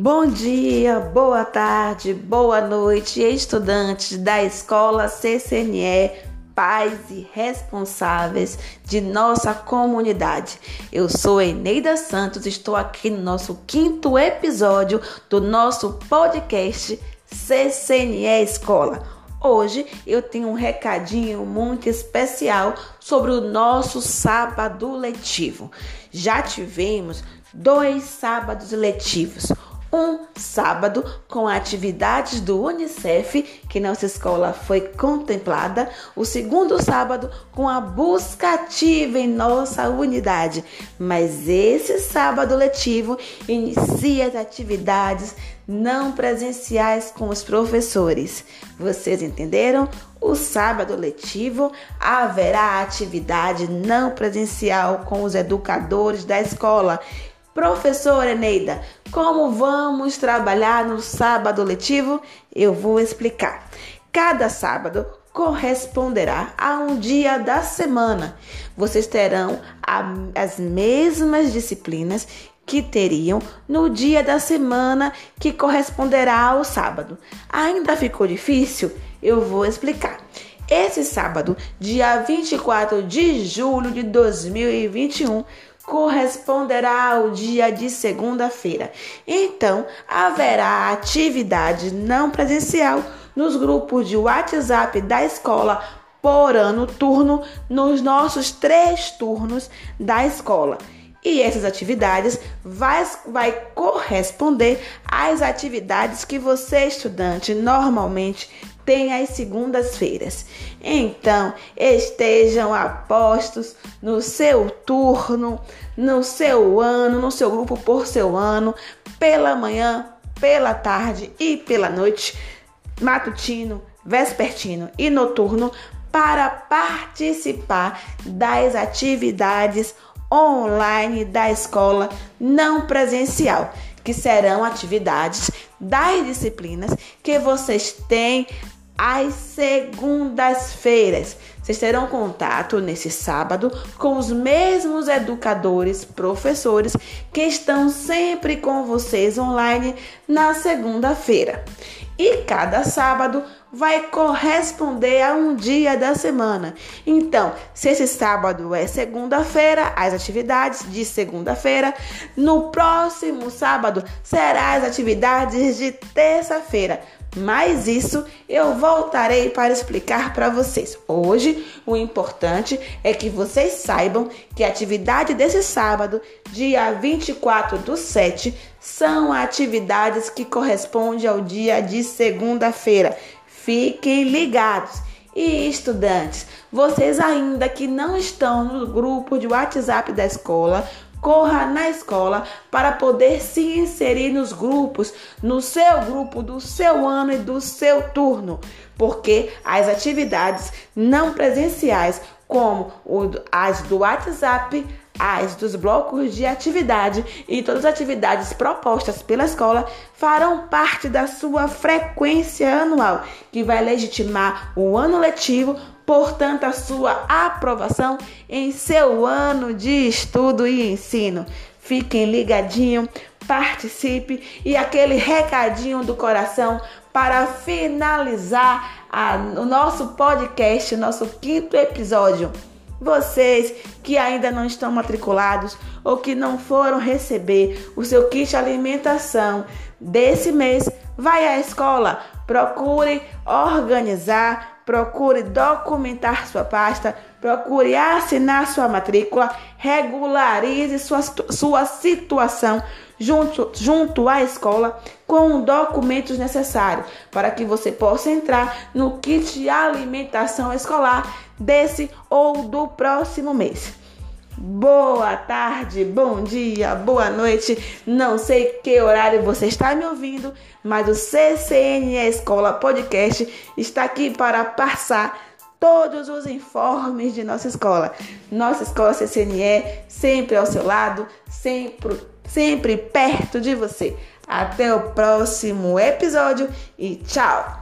Bom dia, boa tarde, boa noite, estudantes da escola CCNE, pais e responsáveis de nossa comunidade. Eu sou Eneida Santos, estou aqui no nosso quinto episódio do nosso podcast CCNE Escola. Hoje eu tenho um recadinho muito especial sobre o nosso sábado letivo. Já tivemos dois sábados letivos um sábado com atividades do Unicef, que nossa escola foi contemplada, o segundo sábado com a busca ativa em nossa unidade. Mas esse sábado letivo inicia as atividades não presenciais com os professores. Vocês entenderam? O sábado letivo haverá atividade não presencial com os educadores da escola Professora Eneida, como vamos trabalhar no sábado letivo? Eu vou explicar. Cada sábado corresponderá a um dia da semana. Vocês terão as mesmas disciplinas que teriam no dia da semana que corresponderá ao sábado. Ainda ficou difícil? Eu vou explicar. Esse sábado, dia 24 de julho de 2021, corresponderá ao dia de segunda-feira. Então, haverá atividade não presencial nos grupos de WhatsApp da escola por ano turno nos nossos três turnos da escola. E essas atividades vai, vai corresponder às atividades que você, estudante, normalmente tem às segundas-feiras. Então, estejam apostos no seu turno, no seu ano, no seu grupo por seu ano, pela manhã, pela tarde e pela noite, matutino, vespertino e noturno, para participar das atividades online da escola não presencial, que serão atividades das disciplinas que vocês têm às segundas-feiras. Vocês terão contato nesse sábado com os mesmos educadores, professores que estão sempre com vocês online na segunda-feira. E cada sábado vai corresponder a um dia da semana. Então, se esse sábado é segunda-feira, as atividades de segunda-feira, no próximo sábado será as atividades de terça-feira. Mas isso eu voltarei para explicar para vocês. Hoje, o importante é que vocês saibam que a atividade desse sábado, dia 24 do 7, são atividades que correspondem ao dia de segunda-feira. Fiquem ligados. E estudantes, vocês ainda que não estão no grupo de WhatsApp da escola, corra na escola para poder se inserir nos grupos, no seu grupo, do seu ano e do seu turno, porque as atividades não presenciais, como as do WhatsApp, as dos blocos de atividade e todas as atividades propostas pela escola farão parte da sua frequência anual, que vai legitimar o ano letivo, portanto, a sua aprovação em seu ano de estudo e ensino. Fiquem ligadinho, participe e aquele recadinho do coração para finalizar a, o nosso podcast, nosso quinto episódio. Vocês que ainda não estão matriculados ou que não foram receber o seu kit alimentação desse mês, vai à escola, procure organizar, procure documentar sua pasta, procure assinar sua matrícula, regularize sua, sua situação junto, junto à escola com documentos necessários para que você possa entrar no kit de alimentação escolar desse ou do próximo mês. Boa tarde, bom dia, boa noite. Não sei que horário você está me ouvindo, mas o CCNE Escola Podcast está aqui para passar todos os informes de nossa escola. Nossa escola CCNE sempre ao seu lado, sempre, sempre perto de você. Até o próximo episódio e tchau!